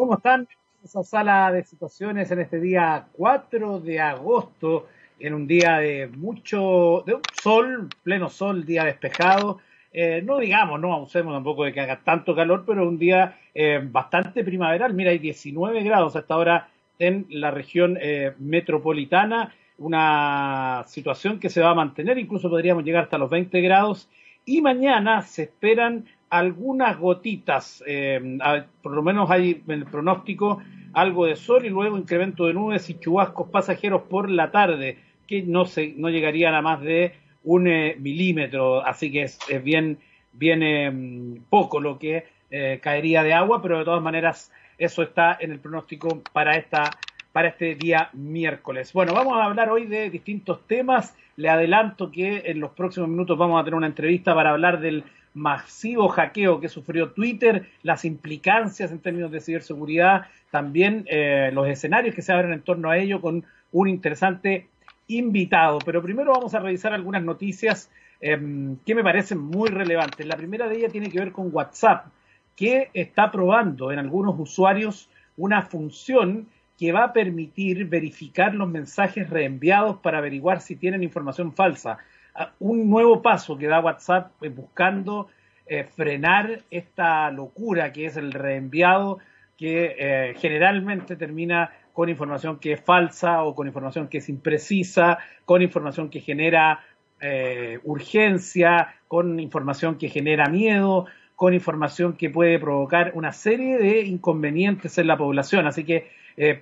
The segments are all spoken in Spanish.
¿Cómo están? Esa sala de situaciones en este día 4 de agosto, en un día de mucho, de sol, pleno sol, día despejado. Eh, no digamos, no abusemos tampoco de que haga tanto calor, pero un día eh, bastante primaveral. Mira, hay 19 grados hasta ahora en la región eh, metropolitana, una situación que se va a mantener, incluso podríamos llegar hasta los 20 grados. Y mañana se esperan algunas gotitas, eh, por lo menos hay en el pronóstico algo de sol y luego incremento de nubes y chubascos pasajeros por la tarde, que no, se, no llegarían a más de un eh, milímetro, así que es, bien, bien em, poco lo que eh, caería de agua, pero de todas maneras eso está en el pronóstico para esta para este día miércoles. Bueno, vamos a hablar hoy de distintos temas. Le adelanto que en los próximos minutos vamos a tener una entrevista para hablar del masivo hackeo que sufrió Twitter, las implicancias en términos de ciberseguridad, también eh, los escenarios que se abren en torno a ello con un interesante invitado. Pero primero vamos a revisar algunas noticias em, que me parecen muy relevantes. La primera de ellas tiene que ver con WhatsApp, que está probando en algunos usuarios una función que va a permitir verificar los mensajes reenviados para averiguar si tienen información falsa un nuevo paso que da WhatsApp eh, buscando eh, frenar esta locura que es el reenviado que eh, generalmente termina con información que es falsa o con información que es imprecisa, con información que genera urgencia, con información que genera miedo, con información que puede provocar una serie de inconvenientes en la población. Así que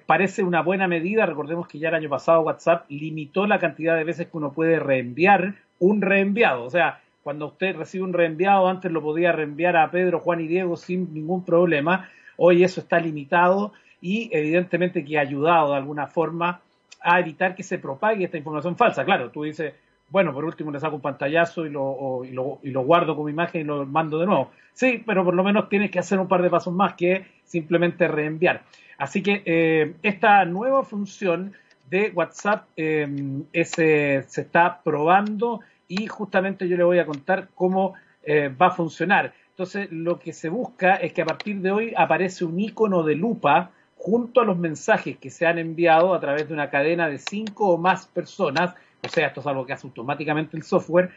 parece una buena medida. Recordemos que ya el año pasado WhatsApp limitó la cantidad de veces que uno puede reenviar un reenviado. O sea, cuando usted recibe un reenviado, antes lo podía reenviar a Pedro, Juan y Diego sin ningún problema. Hoy eso está limitado y evidentemente que ha ayudado de alguna forma a evitar que se propague esta información falsa. Claro, tú dices, bueno, por último le saco un pantallazo y lo, y lo, y lo guardo como imagen y lo mando de nuevo. Sí, pero por lo menos tienes que hacer un par de pasos más que simplemente reenviar. Así que eh, esta nueva función de WhatsApp em, se está probando y justamente yo le voy a contar cómo eh, va a funcionar. Entonces, lo que se busca es que a partir de hoy aparece un icono de lupa junto a los mensajes que se han enviado a través de una cadena de cinco o más personas, o sea, esto es algo que hace automáticamente el software,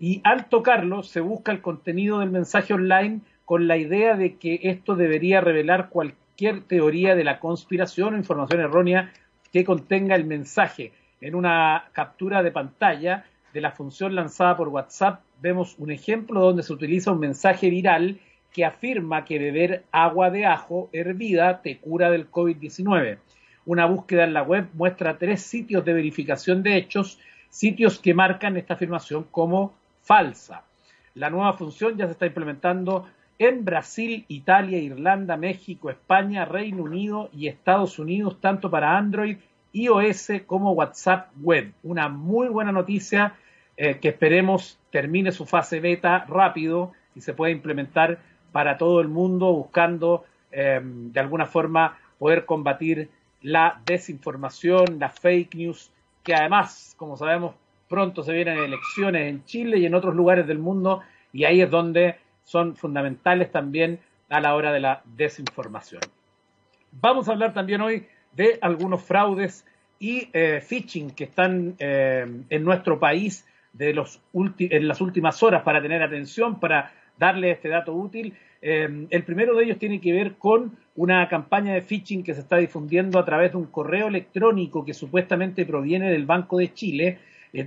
y al tocarlo se busca el contenido del mensaje online con la idea de que esto debería revelar cualquier teoría de la conspiración o información errónea que contenga el mensaje. En una captura de pantalla de la función lanzada por WhatsApp vemos un ejemplo donde se utiliza un mensaje viral que afirma que beber agua de ajo hervida te cura del COVID-19. Una búsqueda en la web muestra tres sitios de verificación de hechos, sitios que marcan esta afirmación como falsa. La nueva función ya se está implementando en Brasil, Italia, Irlanda, México, España, Reino Unido y Estados Unidos, tanto para Android, iOS como WhatsApp Web. Una muy buena noticia eh, que esperemos termine su fase beta rápido y se pueda implementar para todo el mundo, buscando em, de alguna forma poder combatir la desinformación, la fake news, que además, como sabemos, pronto se vienen elecciones en Chile y en otros lugares del mundo, y ahí es donde son fundamentales también a la hora de la desinformación. Vamos a hablar también hoy de algunos fraudes y eh, phishing que están eh, en nuestro país de los en las últimas horas para tener atención, para darle este dato útil. Eh, el primero de ellos tiene que ver con una campaña de phishing que se está difundiendo a través de un correo electrónico que supuestamente proviene del Banco de Chile,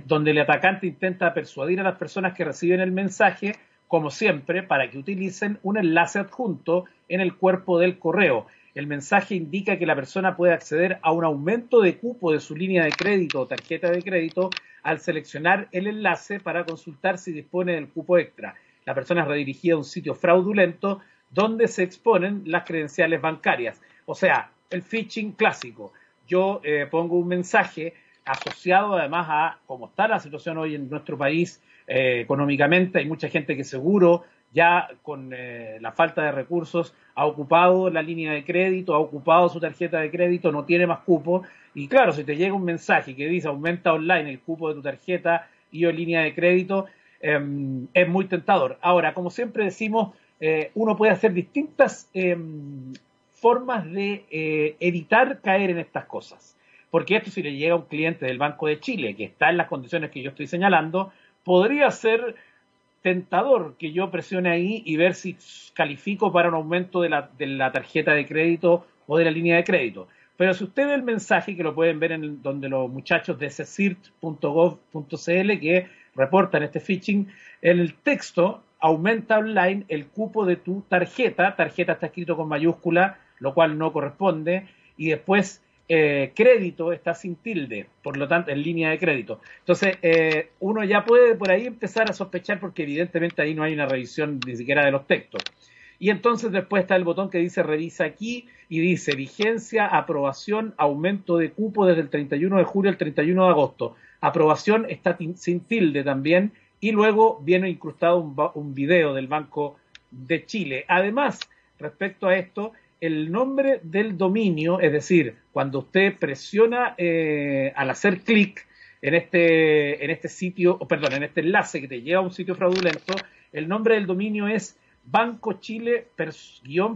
donde el atacante intenta persuadir a las personas que reciben el mensaje como siempre, para que utilicen un enlace adjunto en el cuerpo del correo. El mensaje indica que la persona puede acceder a un aumento de cupo de su línea de crédito o tarjeta de crédito al seleccionar el enlace para consultar si dispone del cupo extra. La persona es redirigida a un sitio fraudulento donde se exponen las credenciales bancarias. O sea, el phishing clásico. Yo eh, pongo un mensaje asociado además a cómo está la situación hoy en nuestro país eh, económicamente. Hay mucha gente que seguro ya con eh, la falta de recursos ha ocupado la línea de crédito, ha ocupado su tarjeta de crédito, no tiene más cupo. Y claro, si te llega un mensaje que dice aumenta online el cupo de tu tarjeta y o línea de crédito, em, es muy tentador. Ahora, como siempre decimos, eh, uno puede hacer distintas em, formas de evitar caer en estas cosas. Porque esto si le llega a un cliente del Banco de Chile que está en las condiciones que yo estoy señalando, podría ser tentador que yo presione ahí y ver si califico para un aumento de la, tarjeta de crédito o de la línea de crédito. Pero si usted ve el mensaje, que lo pueden ver en donde los muchachos de cecirt.gov.cl que reportan este phishing, en el texto aumenta online el cupo de tu tarjeta, tarjeta está escrito con mayúscula, lo cual no corresponde, y después eh, crédito está sin tilde, por lo tanto, en línea de crédito. Entonces, eh, uno ya puede por ahí empezar a sospechar porque evidentemente ahí no hay una revisión ni siquiera de los textos. Y entonces después está el botón que dice revisa aquí y dice vigencia, aprobación, aumento de cupo desde el 31 de julio al 31 de agosto. Aprobación está sin tilde también y luego viene incrustado un, un video del Banco de Chile. Además, respecto a esto, el nombre del dominio, es decir, cuando usted presiona eh, al hacer clic en este, en este sitio, perdón, en este enlace que te lleva a un sitio fraudulento, el nombre del dominio es Banco Chile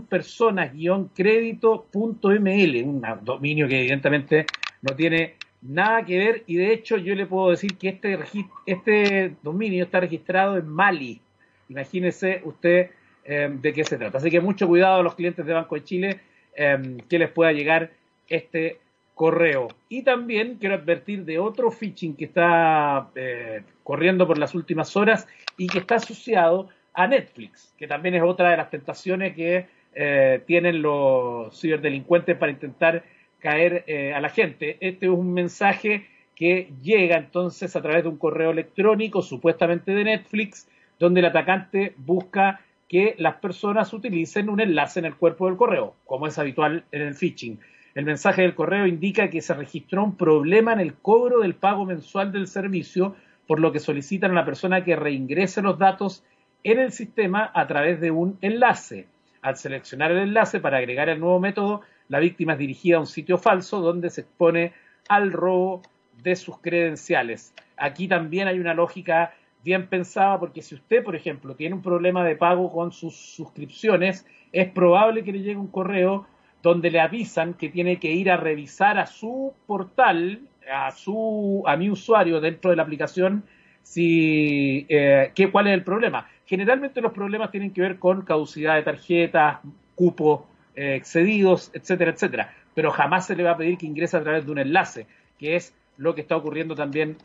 personas crédito.ml, un dominio que evidentemente no tiene nada que ver y de hecho yo le puedo decir que este, este dominio está registrado en Mali. Imagínese usted em, de qué se trata. Así que mucho cuidado a los clientes de Banco de Chile em, que les pueda llegar este correo. Y también quiero advertir de otro phishing que está eh, corriendo por las últimas horas y que está asociado a Netflix, que también es otra de las tentaciones que eh, tienen los ciberdelincuentes para intentar caer eh, a la gente. Este es un mensaje que llega entonces a través de un correo electrónico, supuestamente de Netflix, donde el atacante busca que las personas utilicen un enlace en el cuerpo del correo, como es habitual en el phishing. El mensaje del correo indica que se registró un problema en el cobro del pago mensual del servicio, por lo que solicitan a la persona que reingrese los datos en el sistema a través de un enlace. Al seleccionar el enlace para agregar el nuevo método, la víctima es dirigida a un sitio falso donde se expone al robo de sus credenciales. Aquí también hay una lógica bien pensada porque si usted, por ejemplo, tiene un problema de pago con sus suscripciones, es probable que le llegue un correo donde le avisan que tiene que ir a revisar a su portal, a su a mi usuario dentro de la aplicación si eh, ¿qué, cuál es el problema. Generalmente los problemas tienen que ver con caducidad de tarjetas, cupos eh, excedidos, etcétera, etcétera. Pero jamás se le va a pedir que ingrese a través de un enlace, que es lo que está ocurriendo también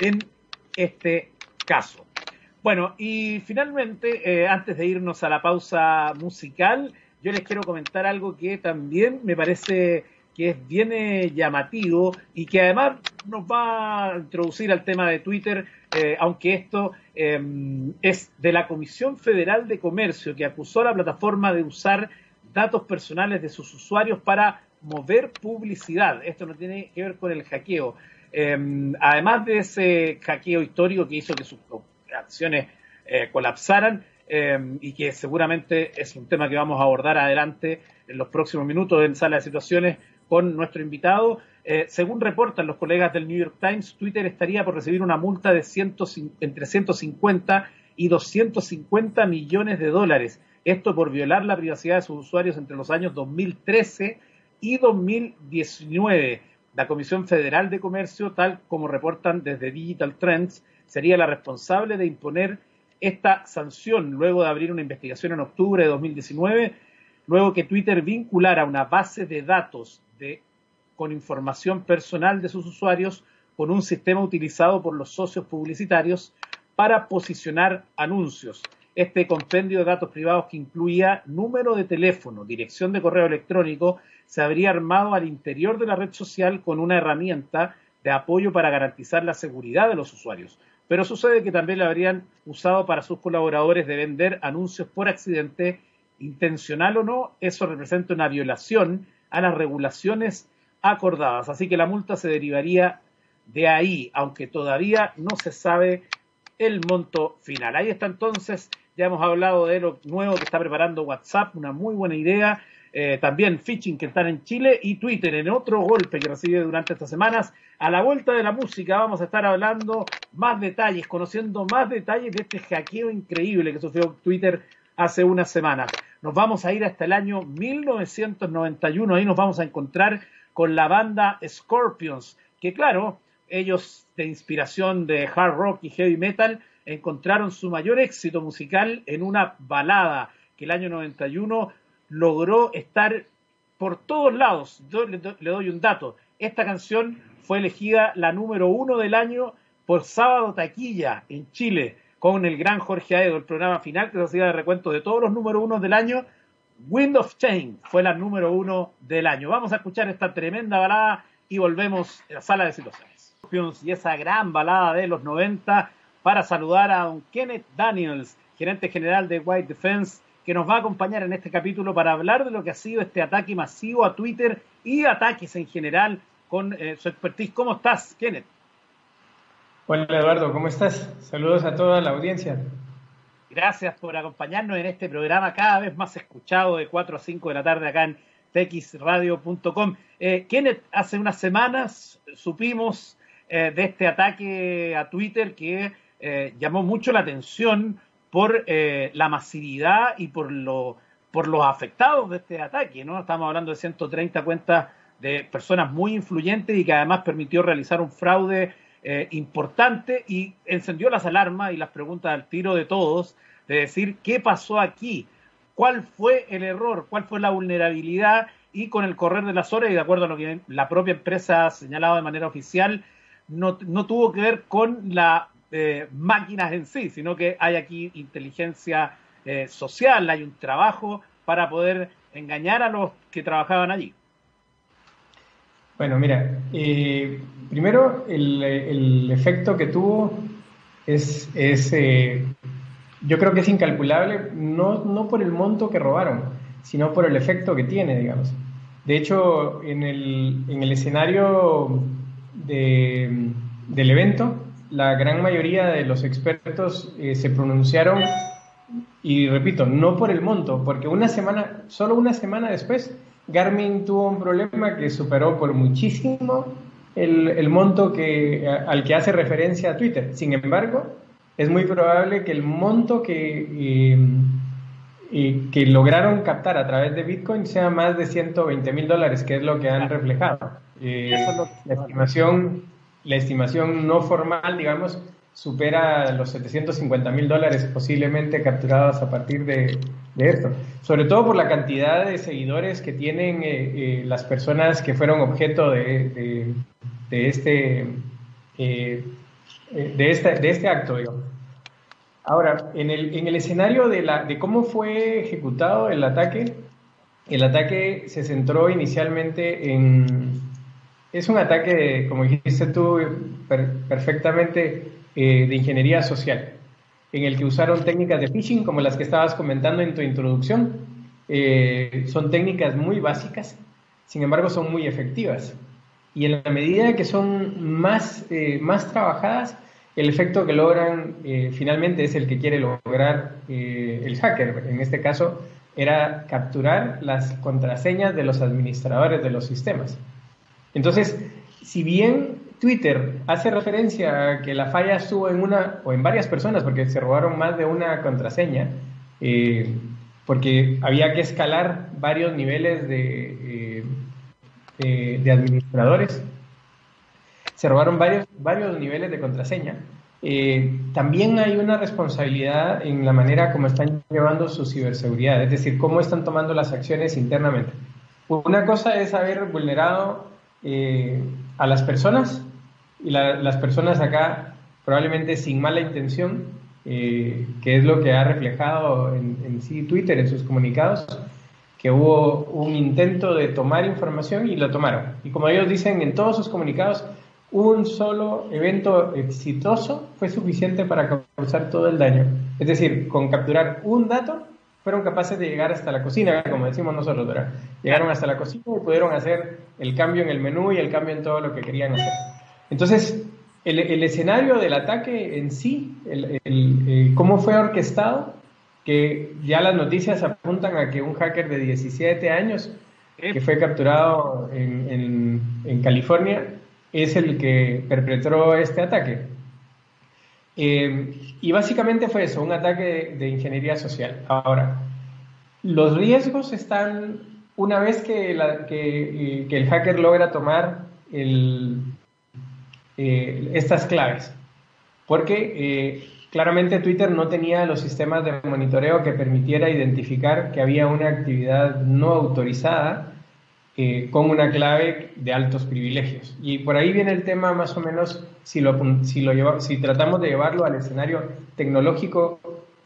en este caso. Bueno, y finalmente, eh, antes de irnos a la pausa musical, yo les quiero comentar algo que también me parece que es bien eh, llamativo y que además nos va a introducir al tema de Twitter, eh, aunque esto em, es de la Comisión Federal de Comercio, que acusó a la plataforma de usar datos personales de sus usuarios para mover publicidad. Esto no tiene que ver con el hackeo. Em, además de ese hackeo histórico que hizo que sus acciones eh, colapsaran, em, y que seguramente es un tema que vamos a abordar adelante en los próximos minutos en sala de situaciones con nuestro invitado. Eh, según reportan los colegas del New York Times, Twitter estaría por recibir una multa de entre 150 y 250 millones de dólares. Esto por violar la privacidad de sus usuarios entre los años 2013 y 2019. La Comisión Federal de Comercio, tal como reportan desde Digital Trends, sería la responsable de imponer esta sanción luego de abrir una investigación en octubre de 2019 luego que Twitter vinculara una base de datos de, con información personal de sus usuarios con un sistema utilizado por los socios publicitarios para posicionar anuncios. Este compendio de datos privados que incluía número de teléfono, dirección de correo electrónico, se habría armado al interior de la red social con una herramienta de apoyo para garantizar la seguridad de los usuarios. Pero sucede que también la habrían usado para sus colaboradores de vender anuncios por accidente intencional o no, eso representa una violación a las regulaciones acordadas. Así que la multa se derivaría de ahí, aunque todavía no se sabe el monto final. Ahí está entonces, ya hemos hablado de lo nuevo que está preparando WhatsApp, una muy buena idea. Eh, también Fitching que están en Chile y Twitter en otro golpe que recibe durante estas semanas. A la vuelta de la música vamos a estar hablando más detalles, conociendo más detalles de este hackeo increíble que sufrió Twitter hace unas semanas. nos vamos a ir hasta el año 1991, ahí nos vamos a encontrar con la banda Scorpions, que claro, ellos de inspiración de hard rock y heavy metal encontraron su mayor éxito musical en una balada que el año 91 logró estar por todos lados. Yo le, doy un dato. Esta canción fue elegida la número uno del año por Sábado Taquilla en Chile con el gran Jorge Aedo, el programa final que se hacía de recuento de todos los número uno del año. Wind of Change fue la número uno del año. Vamos a escuchar esta tremenda balada y volvemos a la sala de situaciones. Y esa gran balada de los 90 para saludar a don Kenneth Daniels, gerente general de White Defense, que nos va a acompañar en este capítulo para hablar de lo que ha sido este ataque masivo a Twitter y ataques en general con eh, su expertise. ¿Cómo estás, Kenneth? Hola Eduardo, ¿cómo estás? Saludos a toda la audiencia. Gracias por acompañarnos en este programa cada vez más escuchado de 4 a 5 de la tarde acá en txradio.com. Eh, Kenneth, hace unas semanas supimos eh, de este ataque a Twitter que eh, llamó mucho la atención por eh, la masividad y por, lo, por los afectados de este ataque. ¿no? Estamos hablando de 130 cuentas de personas muy influyentes y que además permitió realizar un fraude eh, importante y encendió las alarmas y las preguntas al tiro de todos de decir qué pasó aquí, cuál fue el error, cuál fue la vulnerabilidad y con el correr de las horas y de acuerdo a lo que la propia empresa ha señalado de manera oficial, no, no tuvo que ver con las máquinas en sí, sino que hay aquí inteligencia eh, social, hay un trabajo para poder engañar a los que trabajaban allí. Bueno, mira, eh, primero el, efecto que tuvo es, eh, yo creo que es incalculable, no, no por el monto que robaron, sino por el efecto que tiene, digamos. De hecho, en el, en el escenario de, del evento, la gran mayoría de los expertos eh, se pronunciaron, y repito, no por el monto, porque una semana, solo una semana después, Garmin tuvo un problema que superó por muchísimo el, monto que, al que hace referencia a Twitter. Sin embargo, es muy probable que el monto que, eh, que lograron captar a través de Bitcoin sea más de 120 mil dólares, que es lo que han reflejado. Eh, la, estimación, la estimación no formal, digamos, supera los 750 mil dólares posiblemente capturados a partir de, esto. Sobre todo por la cantidad de seguidores que tienen eh, eh, las personas que fueron objeto de, de, este, eh, de, este, de acto. Ahora, en el, en el escenario de, la, de cómo fue ejecutado el ataque, el ataque se centró inicialmente en... Es un ataque, como dijiste tú perfectamente, eh, de ingeniería social, en el que usaron técnicas de phishing como las que estabas comentando en tu introducción. Eh, son técnicas muy básicas, sin embargo son muy efectivas. Y en la medida que son más, eh, más trabajadas, el efecto que logran finalmente es el que quiere lograr el hacker. En este caso era capturar las contraseñas de los administradores de los sistemas. Entonces, si bien Twitter hace referencia a que la falla estuvo en una o en varias personas porque se robaron más de una contraseña, eh, porque había que escalar varios niveles de, eh, de, administradores. Se robaron varios, varios niveles de contraseña. Eh, también hay una responsabilidad en la manera como están llevando su ciberseguridad, es decir, cómo están tomando las acciones internamente. Una cosa es haber vulnerado a las personas y las personas acá probablemente sin mala intención, eh, que es lo que ha reflejado en, sí Twitter en sus comunicados, que hubo un intento de tomar información y lo tomaron. Y como ellos dicen en todos sus comunicados, un solo evento exitoso fue suficiente para causar todo el daño. Es decir, con capturar un dato fueron capaces de llegar hasta la cocina, como decimos nosotros, ¿verdad? Llegaron hasta la cocina y pudieron hacer el cambio en el menú y el cambio en todo lo que querían hacer. Entonces, el, escenario del ataque en sí, el, cómo fue orquestado, que ya las noticias apuntan a que un hacker de 17 años que fue capturado en, California es el que perpetró este ataque. Eh, y básicamente fue eso, un ataque de, ingeniería social. Ahora, los riesgos están una vez que, eh, el hacker logra tomar eh, estas claves. Porque eh, claramente Twitter no tenía los sistemas de monitoreo que permitiera identificar que había una actividad no autorizada con una clave de altos privilegios. Y por ahí viene el tema más o menos, si, lo, si, lo si tratamos de llevarlo al escenario tecnológico,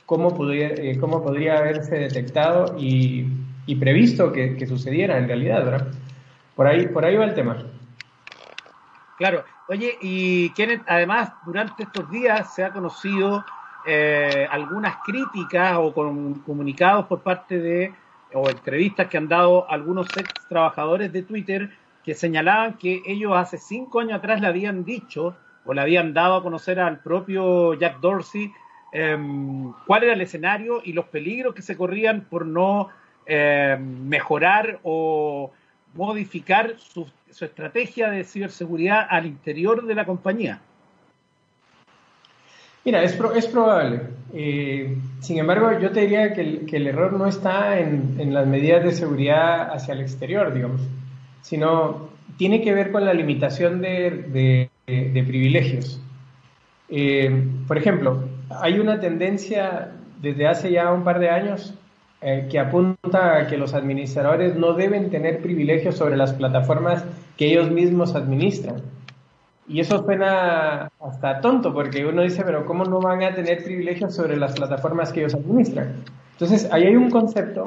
cómo podría, cómo podría haberse detectado y y previsto que, sucediera en realidad, ¿verdad? Por ahí, por ahí va el tema. Claro. Oye, y Kenneth, además, durante estos días se ha conocido eh, algunas críticas o comunicados por parte de, o entrevistas que han dado algunos ex trabajadores de Twitter que señalaban que ellos hace cinco años atrás le habían dicho o le habían dado a conocer al propio Jack Dorsey em, cuál era el escenario y los peligros que se corrían por no eh, mejorar o modificar su, estrategia de ciberseguridad al interior de la compañía? Mira, es, es probable. Eh, sin embargo, yo te diría que el, error no está en, las medidas de seguridad hacia el exterior, digamos, sino tiene que ver con la limitación de, privilegios. Eh, por ejemplo, hay una tendencia desde hace ya un par de años eh, que apunta a que los administradores no deben tener privilegios sobre las plataformas que ellos mismos administran. Y eso suena hasta tonto, porque uno dice, pero ¿cómo no van a tener privilegios sobre las plataformas que ellos administran? Entonces, ahí hay un concepto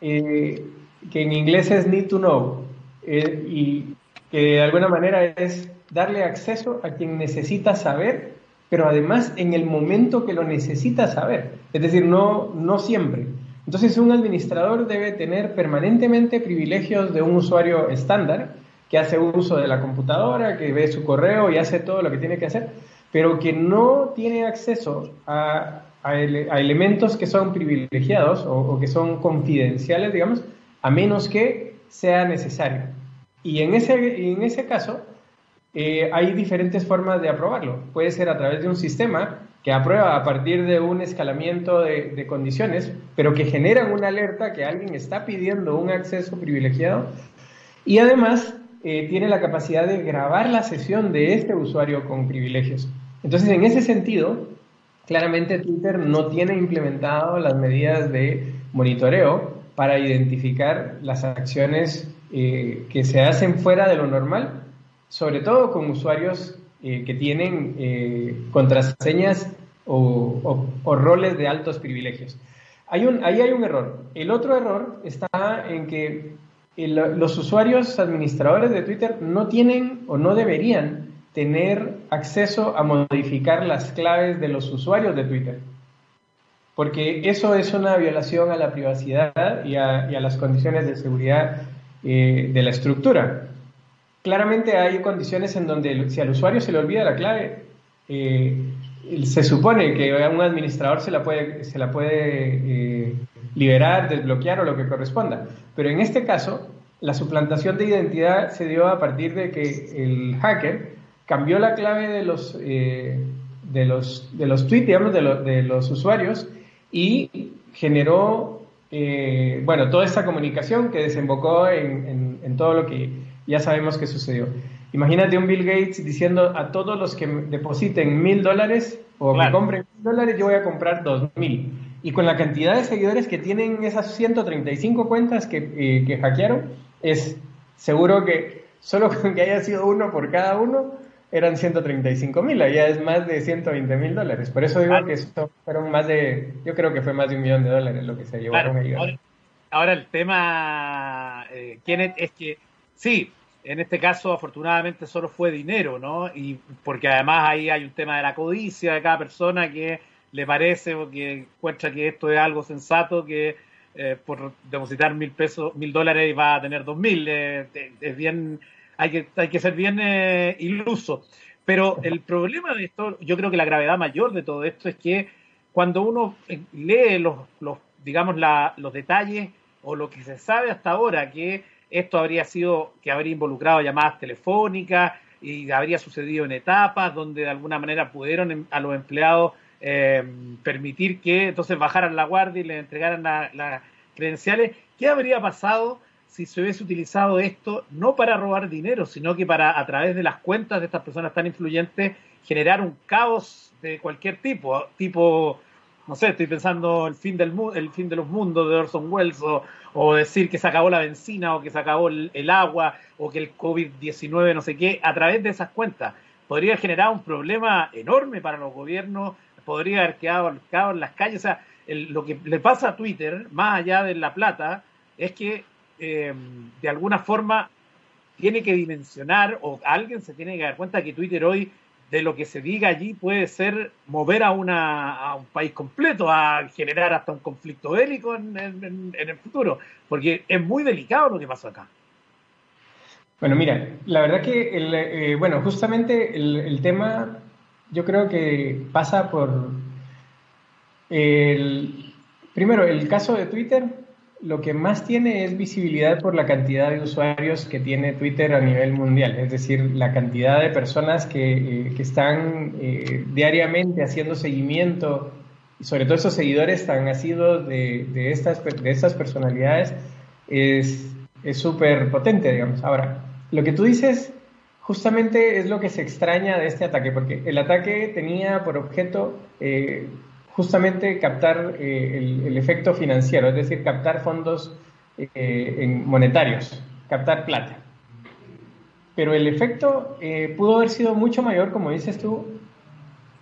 eh, que en inglés es need to know, eh, y que de alguna manera es darle acceso a quien necesita saber, pero además en el momento que lo necesita saber. Es decir, no, no siempre. Entonces, un administrador debe tener permanentemente privilegios de un usuario estándar que hace uso de la computadora, que ve su correo y hace todo lo que tiene que hacer, pero que no tiene acceso a, elementos que son privilegiados o, que son confidenciales, digamos, a menos que sea necesario. Y en ese, en ese caso, eh, hay diferentes formas de aprobarlo. Puede ser a través de un sistema que aprueba a partir de un escalamiento de, condiciones, pero que generan una alerta que alguien está pidiendo un acceso privilegiado y además eh, tiene la capacidad de grabar la sesión de este usuario con privilegios. Entonces, en ese sentido, claramente Twitter no tiene implementado las medidas de monitoreo para identificar las acciones eh, que se hacen fuera de lo normal, sobre todo con usuarios eh, que tienen contraseñas o, roles de altos privilegios. Hay un, ahí hay un error. El otro error está en que los usuarios administradores de Twitter no tienen o no deberían tener acceso a modificar las claves de los usuarios de Twitter. Porque eso es una violación a la privacidad y a, las condiciones de seguridad eh, de la estructura claramente hay condiciones en donde si al usuario se le olvida la clave, eh, se supone que un administrador se la puede, se la puede eh, liberar, desbloquear o lo que corresponda. Pero en este caso, la suplantación de identidad se dio a partir de que el hacker cambió la clave de los, eh, de los, de los tweets, digamos, de, de los usuarios y generó, bueno, toda esta comunicación que desembocó en, en todo lo que ya sabemos qué sucedió. Imagínate un Bill Gates diciendo a todos los que depositen mil dólares o que compren mil dólares, yo voy a comprar dos mil. Y con la cantidad de seguidores que tienen esas 135 cuentas que, eh, que hackearon, es seguro que solo con que haya sido uno por cada uno, eran 135 mil, allá es más de 120 mil dólares. Por eso digo que eso fueron más de, yo creo que fue más de un millón de dólares lo que se llevaron ahora, ahora, el tema, eh, Kenneth, es que sí, en este caso, afortunadamente, solo fue dinero, ¿no? Y porque además ahí hay un tema de la codicia de cada persona que le parece o que encuentra que esto es algo sensato, que eh, por depositar mil pesos, mil dólares va a tener dos mil. Eh, es bien, hay que, hay que ser bien eh, iluso. Pero el problema de esto, yo creo que la gravedad mayor de todo esto es que cuando uno lee los, los digamos, la, los detalles o lo que se sabe hasta ahora, que esto habría sido que habría involucrado llamadas telefónicas y habría sucedido en etapas donde de alguna manera pudieron em, a los empleados eh, permitir que entonces bajaran la guardia y les entregaran la, credenciales. ¿Qué habría pasado si se hubiese utilizado esto no para robar dinero, sino que para, a través de las cuentas de estas personas tan influyentes, generar un caos de cualquier tipo? Tipo, no sé, estoy pensando el fin, del, el fin de los mundos de Orson Welles, o, decir que se acabó la benzina, o que se acabó el, el agua, o que el COVID-19, no sé qué, a través de esas cuentas. Podría generar un problema enorme para los gobiernos, podría haber quedado, en las calles. O sea, lo que le pasa a Twitter, más allá de la plata, es que eh, de alguna forma tiene que dimensionar o alguien se tiene que dar cuenta que Twitter hoy de lo que se diga allí puede ser mover a, una, a un país completo, a generar hasta un conflicto bélico en, el futuro, porque es muy delicado lo que pasó acá. Bueno, mira, la verdad que, eh, bueno, justamente el, tema yo creo que pasa por, el, primero, el caso de Twitter, lo que más tiene es visibilidad por la cantidad de usuarios que tiene Twitter a nivel mundial, es decir, la cantidad de personas que, eh, están eh, diariamente haciendo seguimiento, sobre todo esos seguidores tan nacidos de, de, estas, de estas personalidades, es súper potente, digamos. Ahora, lo que tú dices justamente es lo que se extraña de este ataque, porque el ataque tenía por objeto eh, justamente captar eh, el, efecto financiero, es decir, captar fondos eh, monetarios, captar plata. Pero el efecto pudo haber sido mucho mayor, como dices tú,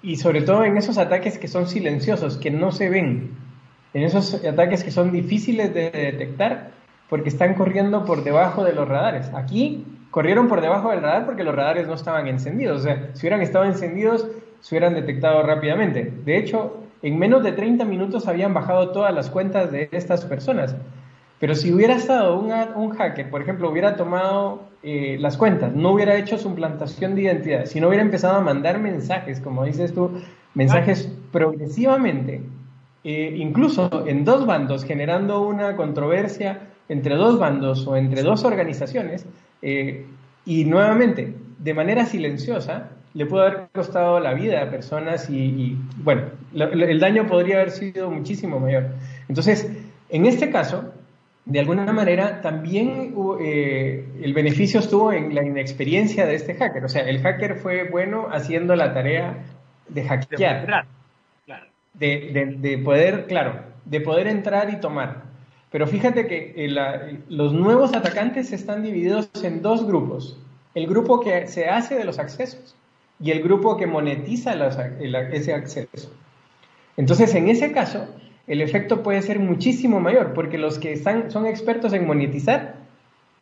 y sobre todo en esos ataques que son silenciosos, que no se ven, en esos ataques que son difíciles de detectar porque están corriendo por debajo de los radares. Aquí corrieron por debajo del radar porque los radares no estaban encendidos. O sea, si hubieran estado encendidos, se hubieran detectado rápidamente. De hecho, en menos de 30 minutos habían bajado todas las cuentas de estas personas. Pero si hubiera estado un hacker, por ejemplo, hubiera tomado eh, las cuentas, no hubiera hecho su implantación de identidad, si no hubiera empezado a mandar mensajes, como dices tú, mensajes progresivamente, eh, incluso en dos bandos, generando una controversia entre dos bandos o entre dos organizaciones, eh, y nuevamente, de manera silenciosa, le puede haber costado la vida a personas y, bueno, el daño podría haber sido muchísimo mayor. Entonces, en este caso, de alguna manera, también eh, el beneficio estuvo en la inexperiencia de este hacker. O sea, el hacker fue bueno haciendo la tarea de hackear. De, de poder, claro, de poder entrar y tomar. Pero fíjate que eh, los nuevos atacantes están divididos en dos grupos. El grupo que se hace de los accesos y el grupo que monetiza ese acceso. Entonces, en ese caso, el efecto puede ser muchísimo mayor, porque los que están, son expertos en monetizar,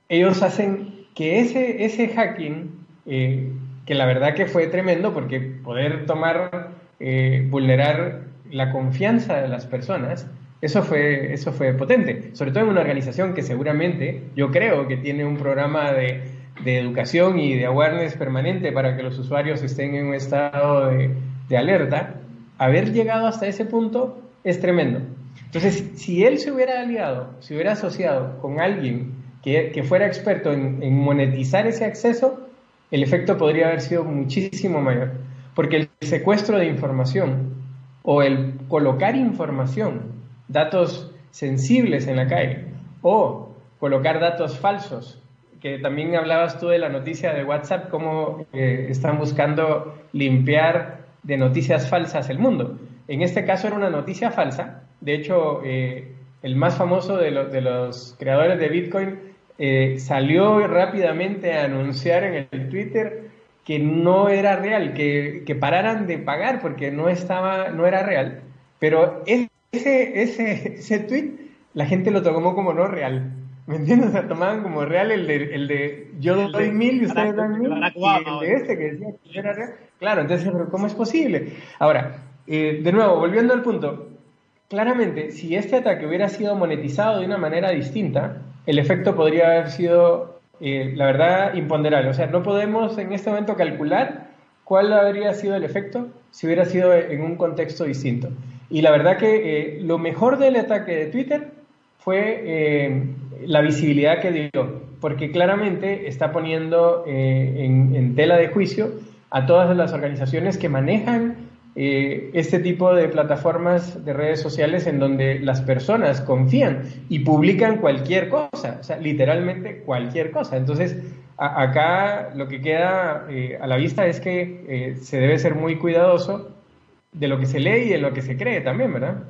ellos hacen que ese, ese hacking, eh, que la verdad que fue tremendo, porque poder tomar, eh, vulnerar la confianza de las personas, eso fue, eso fue potente, sobre todo en una organización que seguramente, yo creo que tiene un programa de, de educación y de awareness permanente para que los usuarios estén en un estado de, de alerta. Haber llegado hasta ese punto es tremendo. Entonces, si él se hubiera aliado, se hubiera asociado con alguien que, que fuera experto en, en, monetizar ese acceso, el efecto podría haber sido muchísimo mayor. Porque el secuestro de información o el colocar información datos sensibles en la calle o colocar datos falsos, que también hablabas tú de la noticia de WhatsApp, cómo eh, están buscando limpiar de noticias falsas el mundo. En este caso era una noticia falsa, de hecho eh, el más famoso de, los creadores de Bitcoin eh, salió rápidamente a anunciar en el Twitter que no era real, que, que, pararan de pagar porque no estaba, no era real. Pero es ese, ese, ese tweet la gente lo tomó como no real. ¿Me entiendes? O sea, tomaban como real el de, el de yo doy mil y ustedes dan mil. Y el de este que decía que era real. Claro, entonces, pero ¿cómo es posible? Ahora, eh, de nuevo, volviendo al punto, claramente, si este ataque hubiera sido monetizado de una manera distinta, el efecto podría haber sido, eh, la verdad, imponderable. O sea, no podemos en este momento calcular cuál habría sido el efecto si hubiera sido en un contexto distinto. Y la verdad que eh, lo mejor del ataque de Twitter fue eh, la visibilidad que dio, porque claramente está poniendo eh, en, tela de juicio a todas las organizaciones que manejan este tipo de plataformas de redes sociales en donde las personas confían y publican cualquier cosa, o sea, literalmente cualquier cosa. Entonces, acá lo que queda a la vista es que se debe ser muy cuidadoso de lo que se lee y de lo que se cree también, ¿verdad?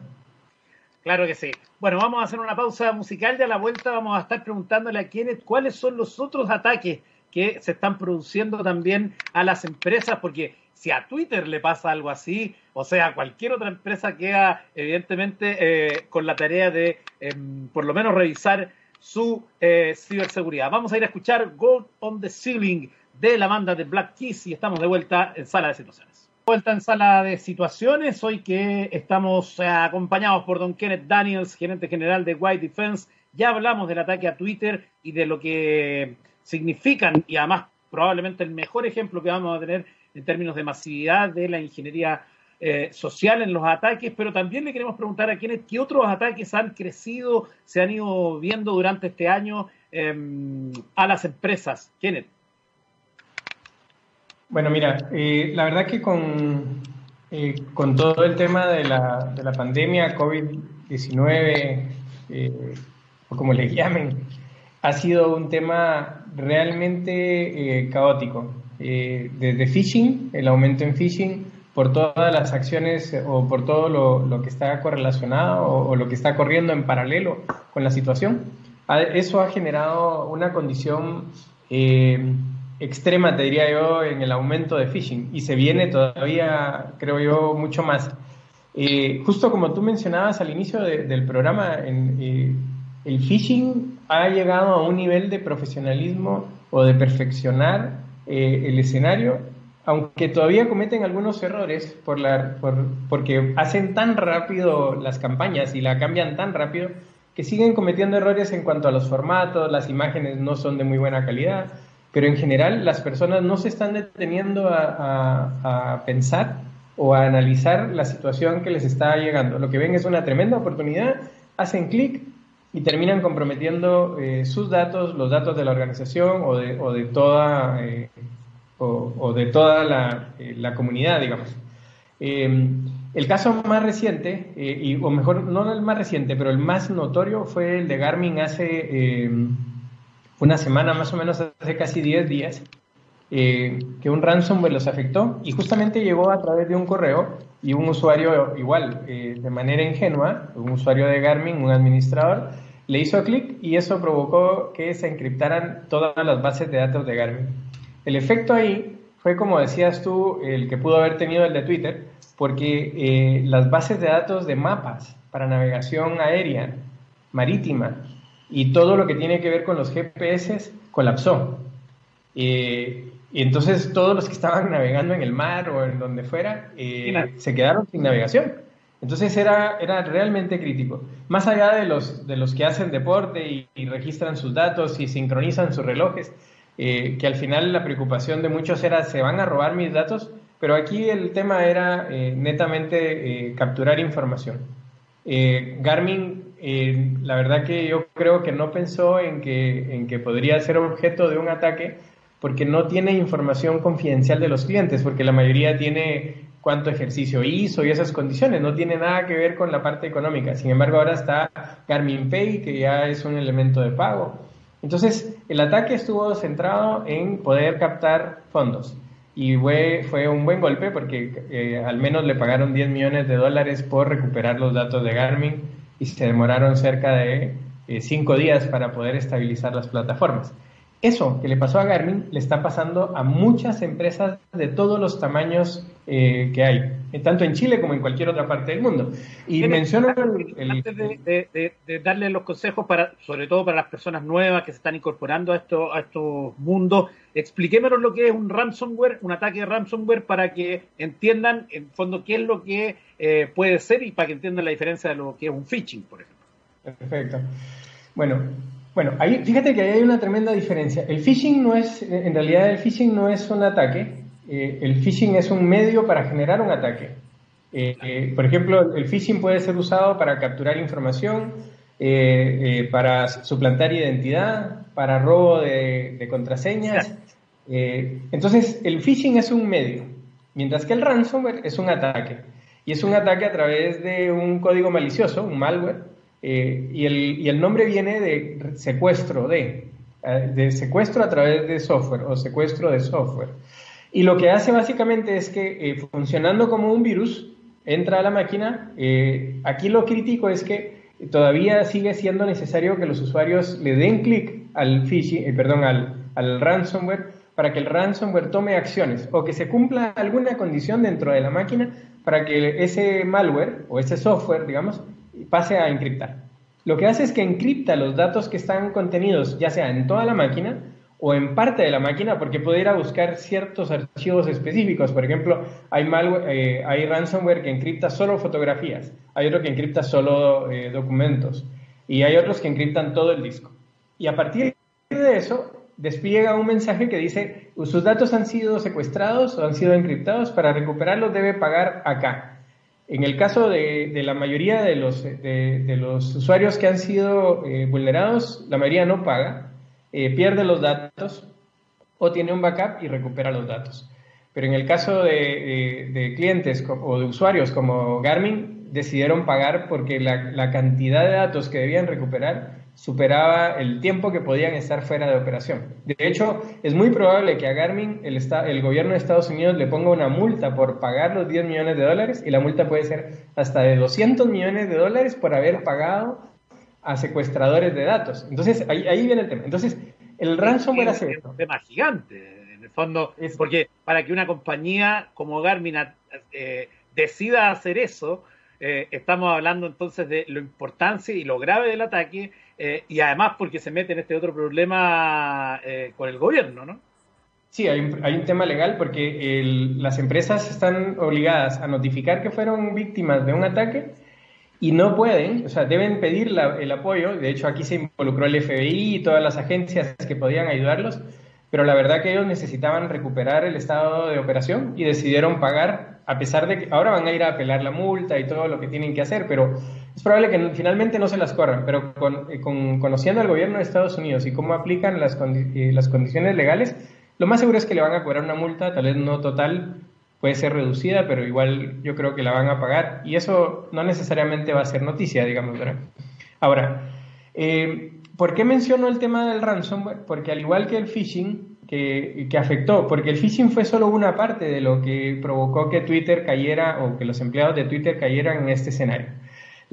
Claro que sí. Bueno, vamos a hacer una pausa musical y a la vuelta vamos a estar preguntándole a quiénes cuáles son los otros ataques que se están produciendo también a las empresas, porque si a Twitter le pasa algo así, o sea, cualquier otra empresa queda evidentemente eh, con la tarea de em, por lo menos revisar su eh, ciberseguridad. Vamos a ir a escuchar Gold on the Ceiling de la banda de Black Keys y estamos de vuelta en Sala de Situaciones. Vuelta en Sala de Situaciones, hoy que estamos eh, acompañados por don Kenneth Daniels, gerente general de White Defense. Ya hablamos del ataque a Twitter y de lo que significan y además probablemente el mejor ejemplo que vamos a tener en términos de masividad de la ingeniería eh, social en los ataques, pero también le queremos preguntar a quiénes qué otros ataques han crecido, se han ido viendo durante este año em, a las empresas. Kenneth. Bueno, mira, eh, la verdad que con, eh, con todo el tema de la, de la pandemia COVID-19, o como le llamen, ha sido un tema realmente caótico. Eh, desde phishing, el aumento en phishing, por todas las acciones eh, o por todo lo, que está correlacionado o, lo que está corriendo en paralelo con la situación. Eso ha generado una condición eh, extrema, te diría yo, en el aumento de phishing y se viene todavía, creo yo, mucho más. justo como tú mencionabas al inicio del programa, en, el phishing ha llegado a un nivel de profesionalismo o de perfeccionar eh, el escenario, aunque todavía cometen algunos errores porque hacen tan rápido las campañas y la cambian tan rápido que siguen cometiendo errores en cuanto a los formatos, las imágenes no son de muy buena calidad, pero en general las personas no se están deteniendo a, pensar o a analizar la situación que les está llegando. Lo que ven es una tremenda oportunidad, hacen clic y terminan comprometiendo eh, sus datos, los datos de la organización o de, o de toda, eh, o, de toda la, eh, la comunidad, digamos. el caso más reciente, y, o mejor, no el más reciente, pero el más notorio fue el de Garmin hace una semana, más o menos hace casi 10 días, que un ransomware los afectó y justamente llegó a través de un correo y un usuario igual, de manera ingenua, un usuario de Garmin, un administrador, le hizo clic y eso provocó que se encriptaran todas las bases de datos de Garmin. El efecto ahí fue, como decías tú, el que pudo haber tenido el de Twitter, porque eh, las bases de datos de mapas para navegación aérea, marítima y todo lo que tiene que ver con los GPS colapsó. Eh, y entonces todos los que estaban navegando en el mar o en donde fuera eh, se quedaron sin navegación. Entonces era, era realmente crítico. Más allá de los, de los que hacen deporte y, registran sus datos y sincronizan sus relojes, eh, que al final la preocupación de muchos era, ¿se van a robar mis datos? Pero aquí el tema era eh, netamente eh, capturar información. Garmin, la verdad que yo creo que no pensó en que, en que podría ser objeto de un ataque porque no tiene información confidencial de los clientes, porque la mayoría tiene cuánto ejercicio hizo y esas condiciones. No tiene nada que ver con la parte económica. Sin embargo, ahora está Garmin Pay, que ya es un elemento de pago. Entonces, el ataque estuvo centrado en poder captar fondos. Y fue, fue un buen golpe porque eh, al menos le pagaron 10 millones de dólares por recuperar los datos de Garmin y se demoraron cerca de 5 eh, días para poder estabilizar las plataformas. Eso que le pasó a Garmin le está pasando a muchas empresas de todos los tamaños eh, que hay, tanto en Chile como en cualquier otra parte del mundo. Y menciono Antes de, darle los consejos, para, sobre todo para las personas nuevas que se están incorporando a, esto, a estos mundos, expliquémonos lo que es un ransomware, un ataque de ransomware, para que entiendan, en fondo, qué es lo que eh, puede ser y para que entiendan la diferencia de lo que es un phishing, por ejemplo. Perfecto. Bueno, bueno, ahí, fíjate que ahí hay una tremenda diferencia. El phishing no es, en realidad el phishing no es un ataque, eh, el phishing es un medio para generar un ataque. Eh, eh, por ejemplo, el phishing puede ser usado para capturar información, para suplantar identidad, para robo de, de contraseñas. entonces, el phishing es un medio. mientras que el ransomware es un ataque. Y es un ataque a través de un código malicioso, un malware, eh, y, el, y, el, nombre viene de secuestro de, eh, de secuestro a través de software o secuestro de software. Y lo que hace básicamente es que eh, funcionando como un virus, entra a la máquina. aquí lo crítico es que todavía sigue siendo necesario que los usuarios le den clic al phishing, perdón, al, al ransomware para que el ransomware tome acciones o que se cumpla alguna condición dentro de la máquina para que ese malware o ese software, digamos, pase a encriptar. Lo que hace es que encripta los datos que están contenidos, ya sea en toda la máquina o en parte de la máquina, porque puede ir a buscar ciertos archivos específicos. Por ejemplo, hay, malware, eh, hay ransomware que encripta solo fotografías, hay otro que encripta solo eh, documentos y hay otros que encriptan todo el disco. Y a partir de eso, despliega un mensaje que dice, sus datos han sido secuestrados o han sido encriptados, para recuperarlos debe pagar acá. En el caso de, la mayoría de los, usuarios que han sido eh, vulnerados, la mayoría no paga, eh, pierde los datos o tiene un backup y recupera los datos. Pero en el caso de, clientes o de usuarios como Garmin, decidieron pagar porque la cantidad de datos que debían recuperar superaba el tiempo que podían estar fuera de operación. De hecho, es muy probable que a Garmin el, el, gobierno de Estados Unidos le ponga una multa por pagar los 10 millones de dólares y la multa puede ser hasta de 200 millones de dólares por haber pagado a secuestradores de datos. Entonces, ahí, ahí viene el tema. Entonces, el ransomware hace Es un tema gigante, en el fondo, es porque para que una compañía como Garmin eh, decida hacer eso, eh, estamos hablando entonces de la importancia y lo grave del ataque eh, y además porque se mete en este otro problema eh, con el gobierno, ¿no? Sí, hay un, hay un tema legal porque las empresas están obligadas a notificar que fueron víctimas de un ataque y no pueden, o sea, deben pedir el apoyo. De hecho, aquí se involucró el FBI y todas las agencias que podían ayudarlos, pero la verdad que ellos necesitaban recuperar el estado de operación y decidieron pagar, a pesar de que ahora van a ir a apelar la multa y todo lo que tienen que hacer, pero es probable que finalmente no se las corran, pero con, eh, conociendo al gobierno de Estados Unidos y cómo aplican las, eh, las condiciones legales, lo más seguro es que le van a cobrar una multa, tal vez no total, puede ser reducida, pero igual yo creo que la van a pagar y eso no necesariamente va a ser noticia, digamos, ¿verdad? Ahora, eh, ¿por qué menciono el tema del ransomware? Porque al igual que el phishing, que, que, afectó, porque el phishing fue solo una parte de lo que provocó que Twitter cayera o que los empleados de Twitter cayeran en este escenario.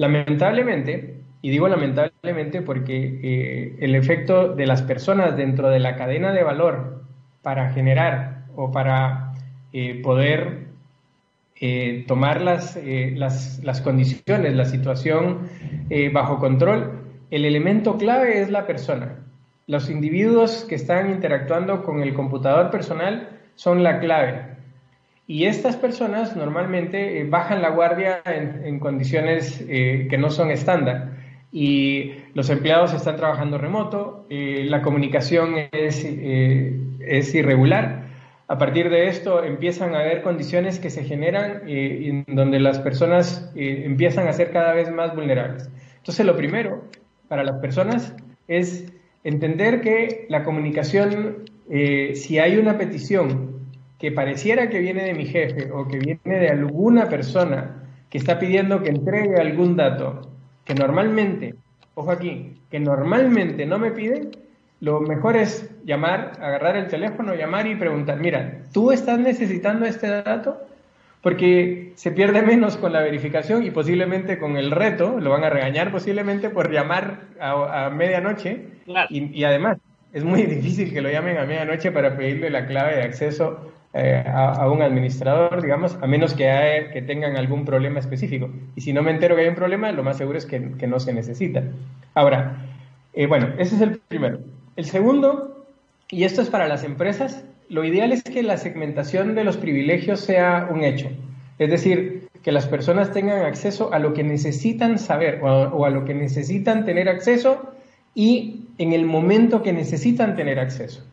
Lamentablemente, y digo lamentablemente porque eh, el efecto de las personas dentro de la cadena de valor para generar o para eh, poder eh, tomar las, las, las, condiciones, la situación bajo control, el elemento clave es la persona. Los individuos que están interactuando con el computador personal son la clave. Y estas personas normalmente eh, bajan la guardia en, condiciones eh, que no son estándar. Y los empleados están trabajando remoto, eh, la comunicación es, es, irregular. A partir de esto empiezan a haber condiciones que se generan en donde las personas empiezan a ser cada vez más vulnerables. Entonces lo primero para las personas es entender que la comunicación, si hay una petición que pareciera que viene de mi jefe o que viene de alguna persona que está pidiendo que entregue algún dato, que normalmente, ojo aquí, que normalmente no me piden, lo mejor es llamar, agarrar el teléfono, llamar y preguntar, mira, ¿tú estás necesitando este dato? Porque se pierde menos con la verificación y posiblemente con el reto, lo van a regañar posiblemente por llamar a, medianoche. Y, y además, es muy difícil que lo llamen a medianoche para pedirle la clave de acceso eh, a, un administrador, digamos, a menos que, tengan algún problema específico. Y si no me entero que hay un problema, lo más seguro es que, no se necesita. Ahora, eh, bueno, ese es el primero. El segundo, y esto es para las empresas, lo ideal es que la segmentación de los privilegios sea un hecho. Es decir, que las personas tengan acceso a lo que necesitan saber o a lo que necesitan tener acceso y en el momento que necesitan tener acceso.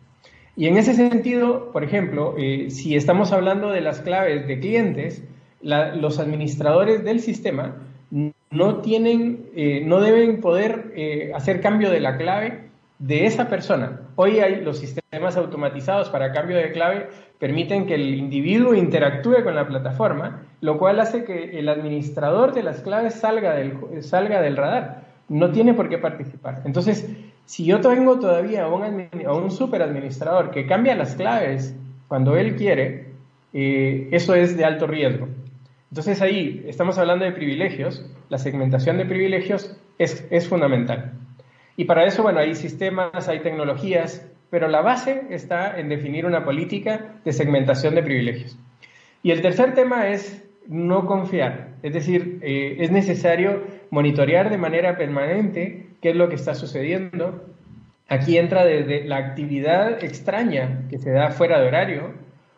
Y en ese sentido, por ejemplo, eh, si estamos hablando de las claves de clientes, los administradores del sistema no tienen, eh, no deben poder eh, hacer cambio de la clave de esa persona. Hoy hay los sistemas automatizados para cambio de clave permiten que el individuo interactúe con la plataforma, lo cual hace que el administrador de las claves salga del, salga del radar. No tiene por qué participar. Entonces, si yo tengo todavía a un, un super administrador que cambia las claves cuando él quiere, eh, eso es de alto riesgo. Entonces ahí estamos hablando de privilegios, la segmentación de privilegios es, es fundamental. Y para eso, bueno, hay sistemas, hay tecnologías, pero la base está en definir una política de segmentación de privilegios. Y el tercer tema es no confiar, es decir, eh, es necesario monitorear de manera permanente qué es lo que está sucediendo. Aquí entra desde la actividad extraña que se da fuera de horario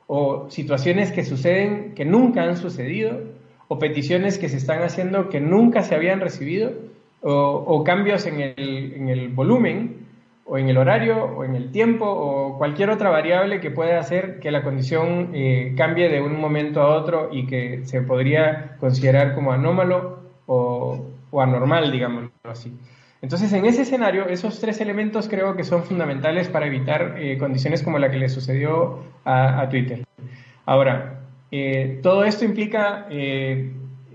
o situaciones que suceden que nunca han sucedido o peticiones que se están haciendo que nunca se habían recibido o, cambios en el, en el, volumen o en el horario o en el tiempo o cualquier otra variable que pueda hacer que la condición eh, cambie de un momento a otro y que se podría considerar como anómalo o, o anormal, digámoslo así. Entonces, en ese escenario, esos tres elementos creo que son fundamentales para evitar eh, condiciones como la que le sucedió a, Twitter. Ahora, eh, todo esto implica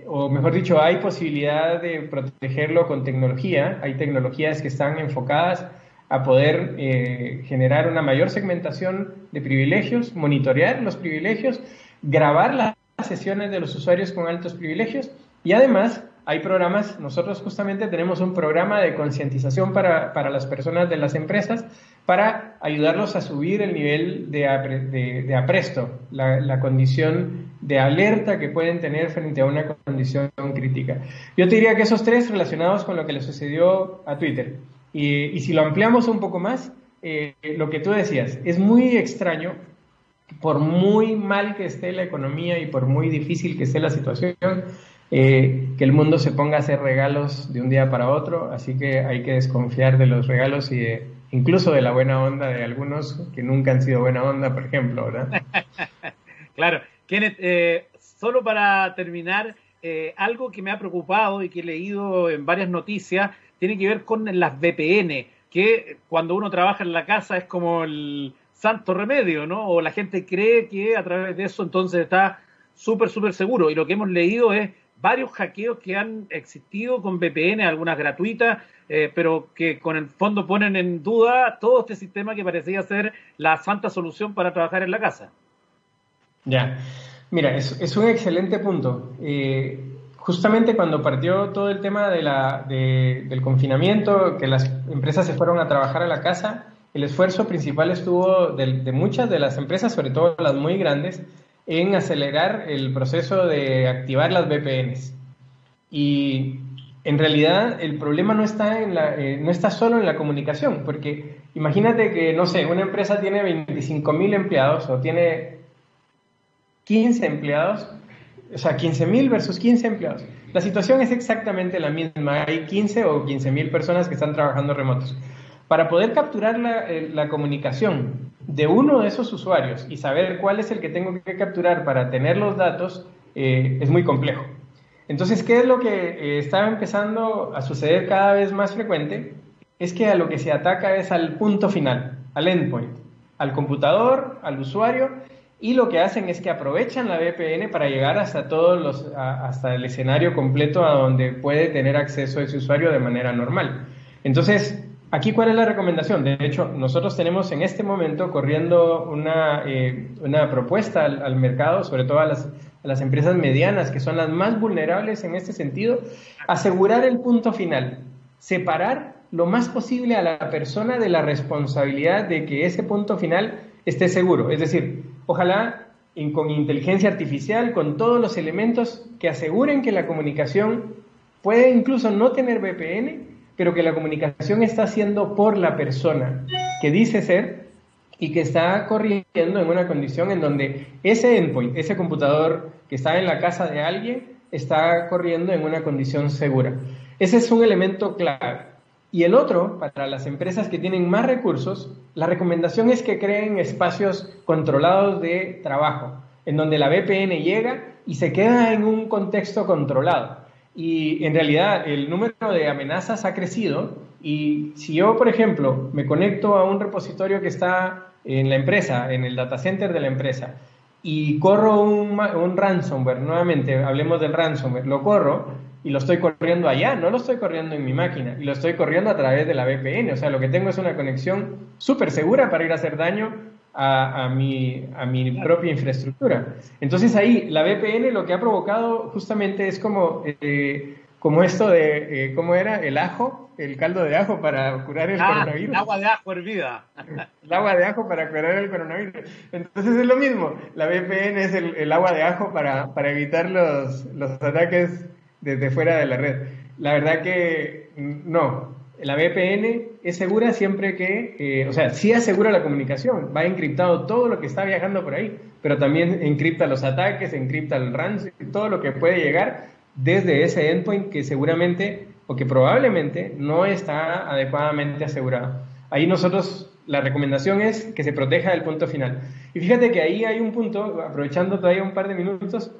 o mejor dicho, hay posibilidad de protegerlo con tecnología. Hay tecnologías que están enfocadas a poder eh, generar una mayor segmentación de privilegios, monitorear los privilegios, grabar las sesiones de los usuarios con altos privilegios y además hay programas, nosotros justamente tenemos un programa de concientización para, para, las personas de las empresas para ayudarlos a subir el nivel de, de, apresto, la, la, condición de alerta que pueden tener frente a una condición crítica. Yo te diría que esos tres relacionados con lo que le sucedió a Twitter. Y, y si lo ampliamos un poco más, eh, lo que tú decías, es muy extraño, por muy mal que esté la economía y por muy difícil que esté la situación, eh, que el mundo se ponga a hacer regalos de un día para otro, así que hay que desconfiar de los regalos y incluso de la buena onda de algunos que nunca han sido buena onda, por ejemplo, ¿verdad? claro. Kenneth, eh, solo para terminar, eh, algo que me ha preocupado y que he leído en varias noticias tiene que ver con las VPN, que cuando uno trabaja en la casa es como el santo remedio, ¿no? O la gente cree que a través de eso entonces está súper, súper seguro. Y lo que hemos leído es varios hackeos que han existido con VPN, algunas gratuitas, eh, pero que con el fondo ponen en duda todo este sistema que parecía ser la santa solución para trabajar en la casa. Ya, mira, es, un excelente punto. Eh, justamente cuando partió todo el tema de la, del confinamiento, que las empresas se fueron a trabajar a la casa, el esfuerzo principal estuvo de muchas de las empresas, sobre todo las muy grandes, en acelerar el proceso de activar las VPNs. Y en realidad el problema no está, en la, eh, no está solo en la comunicación, porque imagínate que, no sé, una empresa tiene 25 mil empleados o tiene 15 empleados, o sea, 15 mil versus 15 empleados. La situación es exactamente la misma, hay 15 o 15 mil personas que están trabajando remotos. Para poder capturar la, eh, la comunicación de uno de esos usuarios y saber cuál es el que tengo que capturar para tener los datos eh, es muy complejo. Entonces, ¿qué es lo que eh, está empezando a suceder cada vez más frecuente? Es que a lo que se ataca es al punto final, al endpoint, al computador, al usuario, y lo que hacen es que aprovechan la VPN para llegar hasta todos los, hasta el escenario completo a donde puede tener acceso ese usuario de manera normal. Entonces, Aquí, ¿cuál es la recomendación? De hecho, nosotros tenemos en este momento corriendo una, eh, una propuesta al, mercado, sobre todo a las, a las, empresas medianas, que son las más vulnerables en este sentido, asegurar el punto final, separar lo más posible a la persona de la responsabilidad de que ese punto final esté seguro. Es decir, ojalá con inteligencia artificial, con todos los elementos que aseguren que la comunicación puede incluso no tener VPN, pero que la comunicación está haciendo por la persona que dice ser y que está corriendo en una condición en donde ese endpoint, ese computador que está en la casa de alguien, está corriendo en una condición segura. Ese es un elemento clave. Y el otro, para las empresas que tienen más recursos, la recomendación es que creen espacios controlados de trabajo, en donde la VPN llega y se queda en un contexto controlado. Y en realidad el número de amenazas ha crecido. Y si yo, por ejemplo, me conecto a un repositorio que está en la empresa, en el data center de la empresa, y corro un, un ransomware, nuevamente hablemos del ransomware, lo corro y lo estoy corriendo allá, no lo estoy corriendo en mi máquina, y lo estoy corriendo a través de la VPN, o sea, lo que tengo es una conexión súper segura para ir a hacer daño a, mi, a mi propia infraestructura. Entonces ahí la VPN lo que ha provocado justamente es como, eh, como esto de, eh, ¿cómo era? El ajo, el caldo de ajo para curar el ah, coronavirus. El agua de ajo hervida. el agua de ajo para curar el coronavirus. Entonces es lo mismo, la VPN es el, el agua de ajo para, para evitar los, los ataques desde fuera de la red. La verdad que no, la VPN es segura siempre que, eh, o sea, sí asegura la comunicación, va encriptado todo lo que está viajando por ahí, pero también encripta los ataques, encripta el ransom, todo lo que puede llegar desde ese endpoint que seguramente o que probablemente no está adecuadamente asegurado. Ahí nosotros la recomendación es que se proteja del punto final. Y fíjate que ahí hay un punto, aprovechando todavía un par de minutos,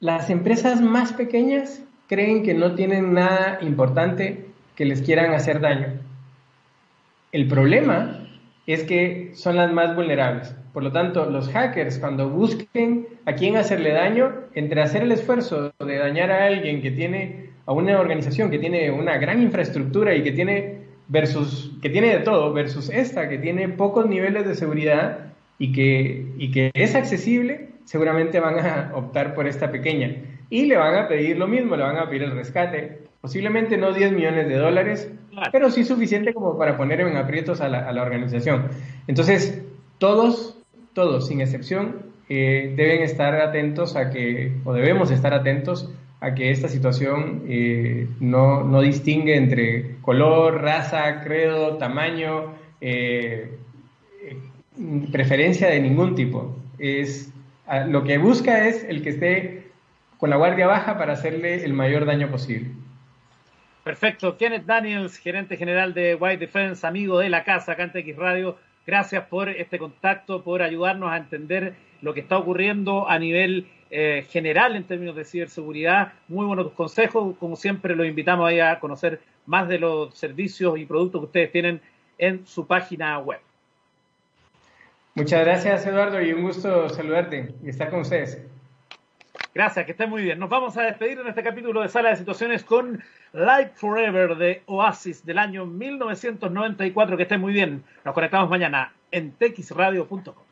las empresas más pequeñas creen que no tienen nada importante que les quieran hacer daño. El problema es que son las más vulnerables. Por lo tanto, los hackers cuando busquen a quién hacerle daño, entre hacer el esfuerzo de dañar a alguien que tiene, a una organización que tiene una gran infraestructura y que tiene versus, que tiene de todo, versus esta que tiene pocos niveles de seguridad y que, y que es accesible, seguramente van a optar por esta pequeña. Y le van a pedir lo mismo, le van a pedir el rescate, Posiblemente no 10 millones de dólares, pero sí suficiente como para poner en aprietos a la, organización. Entonces, todos, todos, sin excepción, eh, deben estar atentos a que, o debemos estar atentos a que esta situación eh, no, no, distingue entre color, raza, credo, tamaño, eh, preferencia de ningún tipo. Es, lo que busca es el que esté con la guardia baja para hacerle el mayor daño posible. Perfecto. Kenneth Daniels, gerente general de White Defense, amigo de la casa, Canta X Radio. Gracias por este contacto, por ayudarnos a entender lo que está ocurriendo a nivel eh, general en términos de ciberseguridad. Muy buenos tus consejos. Como siempre, los invitamos a conocer más de los servicios y productos que ustedes tienen en su página web. Muchas gracias, Eduardo, y un gusto saludarte y estar con ustedes. Gracias, que estén muy bien. Nos vamos a despedir en este capítulo de Sala de Situaciones con Live Forever de Oasis del año 1994. Que estén muy bien. Nos conectamos mañana en texradio.com.